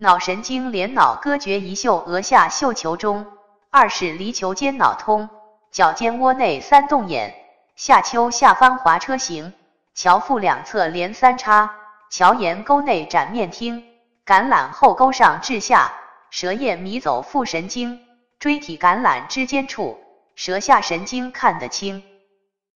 脑神经连脑割绝一嗅额下嗅球中。二是离球间脑通，脚尖窝内三动眼，下丘下方滑车行，桥腹两侧连三叉，桥沿沟内展面听，橄榄后沟上至下，舌叶迷走腹神经，椎体橄榄之间处，舌下神经看得清。